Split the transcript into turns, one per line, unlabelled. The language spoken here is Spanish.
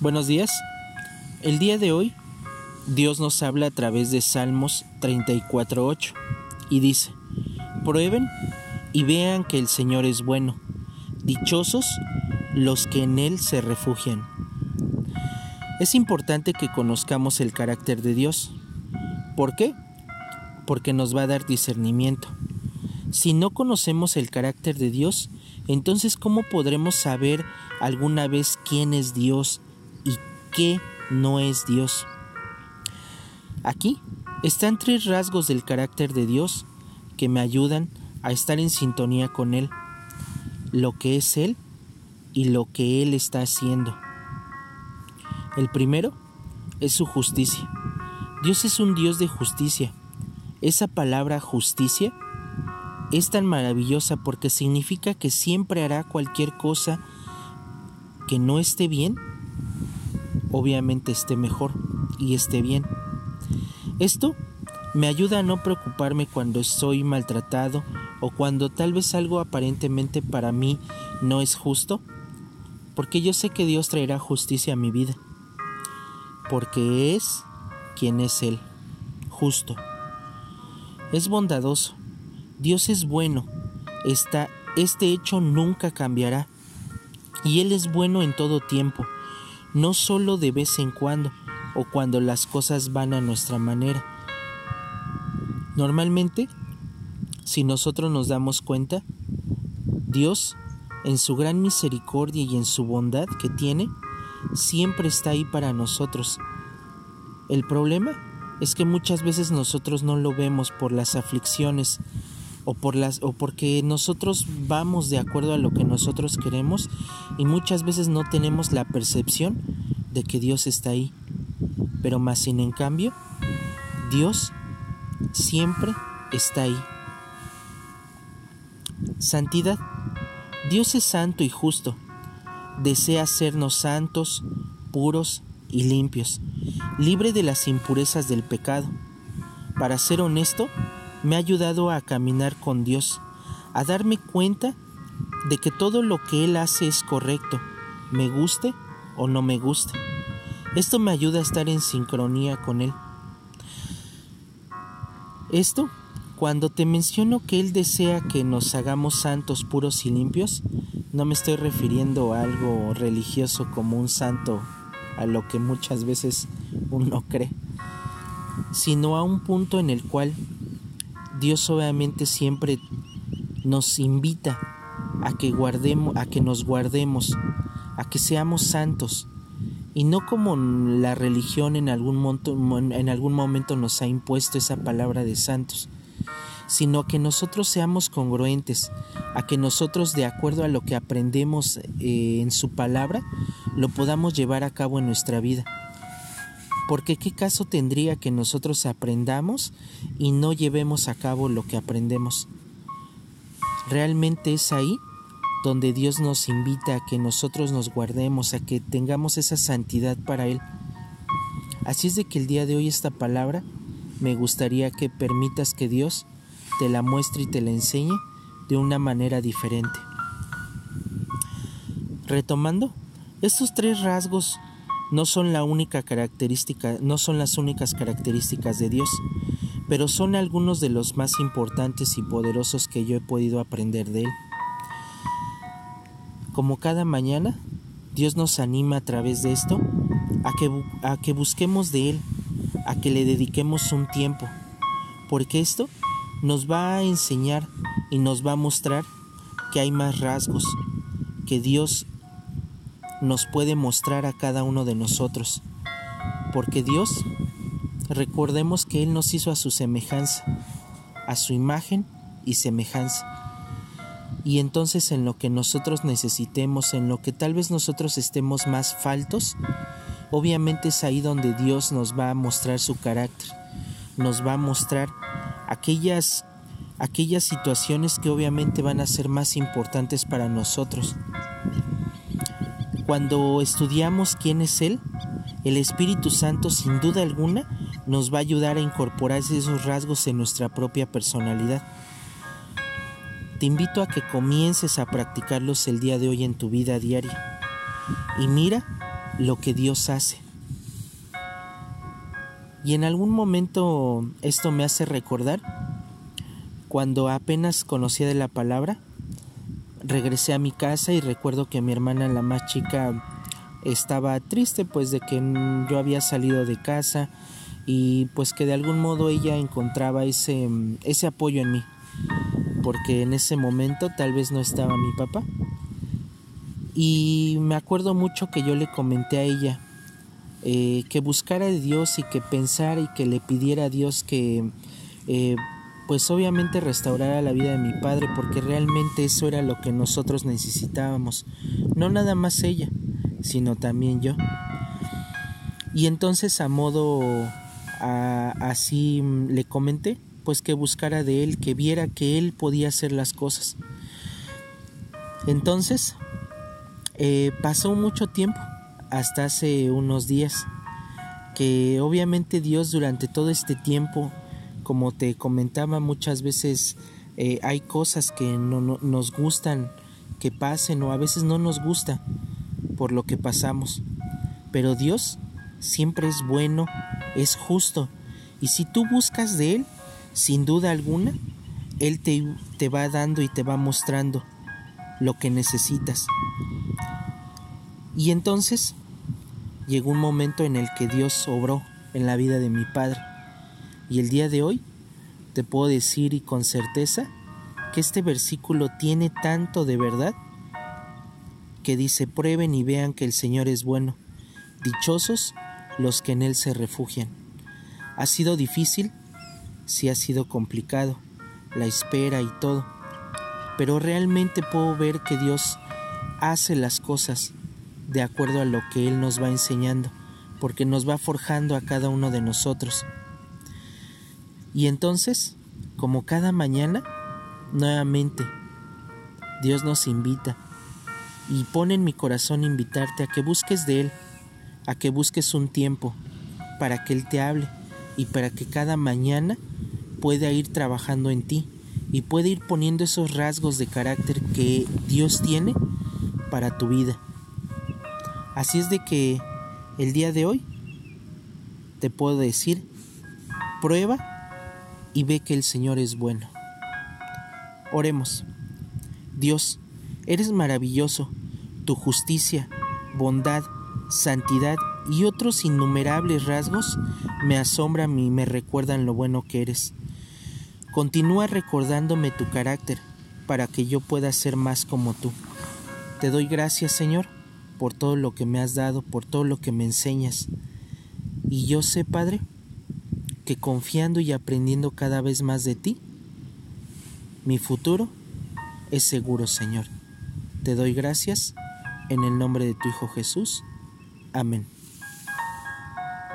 Buenos días. El día de hoy Dios nos habla a través de Salmos 34.8 y dice, prueben y vean que el Señor es bueno, dichosos los que en Él se refugian. Es importante que conozcamos el carácter de Dios. ¿Por qué? Porque nos va a dar discernimiento. Si no conocemos el carácter de Dios, entonces ¿cómo podremos saber alguna vez quién es Dios y qué no es Dios? Aquí están tres rasgos del carácter de Dios que me ayudan a estar en sintonía con Él, lo que es Él y lo que Él está haciendo. El primero es su justicia. Dios es un Dios de justicia. Esa palabra justicia es tan maravillosa porque significa que siempre hará cualquier cosa que no esté bien, obviamente esté mejor y esté bien. Esto me ayuda a no preocuparme cuando estoy maltratado o cuando tal vez algo aparentemente para mí no es justo, porque yo sé que Dios traerá justicia a mi vida, porque es quien es Él, justo. Es bondadoso, Dios es bueno, Está, este hecho nunca cambiará, y Él es bueno en todo tiempo, no solo de vez en cuando o cuando las cosas van a nuestra manera. Normalmente, si nosotros nos damos cuenta, Dios, en su gran misericordia y en su bondad que tiene, siempre está ahí para nosotros. El problema es que muchas veces nosotros no lo vemos por las aflicciones o por las o porque nosotros vamos de acuerdo a lo que nosotros queremos y muchas veces no tenemos la percepción de que Dios está ahí. Pero más sin en cambio, Dios siempre está ahí. Santidad. Dios es santo y justo. Desea hacernos santos, puros y limpios, libre de las impurezas del pecado. Para ser honesto, me ha ayudado a caminar con Dios, a darme cuenta de que todo lo que Él hace es correcto, me guste o no me guste. Esto me ayuda a estar en sincronía con Él. Esto, cuando te menciono que Él desea que nos hagamos santos, puros y limpios, no me estoy refiriendo a algo religioso como un santo, a lo que muchas veces uno cree, sino a un punto en el cual Dios obviamente siempre nos invita a que guardemos, a que nos guardemos, a que seamos santos y no como la religión en algún, en algún momento nos ha impuesto esa palabra de santos, sino que nosotros seamos congruentes, a que nosotros de acuerdo a lo que aprendemos eh, en su palabra, lo podamos llevar a cabo en nuestra vida. Porque qué caso tendría que nosotros aprendamos y no llevemos a cabo lo que aprendemos. Realmente es ahí donde Dios nos invita a que nosotros nos guardemos, a que tengamos esa santidad para Él. Así es de que el día de hoy esta palabra me gustaría que permitas que Dios te la muestre y te la enseñe de una manera diferente. Retomando, estos tres rasgos no son la única característica, no son las únicas características de Dios, pero son algunos de los más importantes y poderosos que yo he podido aprender de Él. Como cada mañana, Dios nos anima a través de esto a que, a que busquemos de Él, a que le dediquemos un tiempo, porque esto nos va a enseñar y nos va a mostrar que hay más rasgos, que Dios nos puede mostrar a cada uno de nosotros. Porque Dios, recordemos que Él nos hizo a su semejanza, a su imagen y semejanza. Y entonces en lo que nosotros necesitemos, en lo que tal vez nosotros estemos más faltos, obviamente es ahí donde Dios nos va a mostrar su carácter, nos va a mostrar aquellas aquellas situaciones que obviamente van a ser más importantes para nosotros. Cuando estudiamos quién es Él, el Espíritu Santo sin duda alguna nos va a ayudar a incorporar esos rasgos en nuestra propia personalidad. Te invito a que comiences a practicarlos el día de hoy en tu vida diaria. Y mira lo que Dios hace. Y en algún momento esto me hace recordar cuando apenas conocía de la palabra, regresé a mi casa y recuerdo que mi hermana, la más chica, estaba triste pues de que yo había salido de casa y pues que de algún modo ella encontraba ese, ese apoyo en mí porque en ese momento tal vez no estaba mi papá. Y me acuerdo mucho que yo le comenté a ella eh, que buscara a Dios y que pensara y que le pidiera a Dios que eh, pues obviamente restaurara la vida de mi padre porque realmente eso era lo que nosotros necesitábamos. No nada más ella sino también yo. Y entonces a modo así le comenté pues que buscara de él que viera que él podía hacer las cosas. Entonces eh, pasó mucho tiempo, hasta hace unos días, que obviamente Dios durante todo este tiempo, como te comentaba muchas veces, eh, hay cosas que no, nos gustan que pasen o a veces no nos gusta por lo que pasamos. Pero Dios siempre es bueno, es justo. Y si tú buscas de Él, sin duda alguna, Él te, te va dando y te va mostrando lo que necesitas. Y entonces llegó un momento en el que Dios obró en la vida de mi padre. Y el día de hoy te puedo decir y con certeza que este versículo tiene tanto de verdad que dice, prueben y vean que el Señor es bueno. Dichosos los que en Él se refugian. Ha sido difícil, sí ha sido complicado, la espera y todo, pero realmente puedo ver que Dios hace las cosas de acuerdo a lo que Él nos va enseñando, porque nos va forjando a cada uno de nosotros. Y entonces, como cada mañana, nuevamente, Dios nos invita y pone en mi corazón invitarte a que busques de Él, a que busques un tiempo para que Él te hable y para que cada mañana pueda ir trabajando en ti y pueda ir poniendo esos rasgos de carácter que Dios tiene para tu vida. Así es de que el día de hoy te puedo decir, prueba y ve que el Señor es bueno. Oremos. Dios, eres maravilloso, tu justicia, bondad, santidad y otros innumerables rasgos me asombran y me recuerdan lo bueno que eres. Continúa recordándome tu carácter para que yo pueda ser más como tú. Te doy gracias, Señor, por todo lo que me has dado, por todo lo que me enseñas. Y yo sé, Padre, que confiando y aprendiendo cada vez más de ti, mi futuro es seguro, Señor. Te doy gracias en el nombre de tu Hijo Jesús. Amén.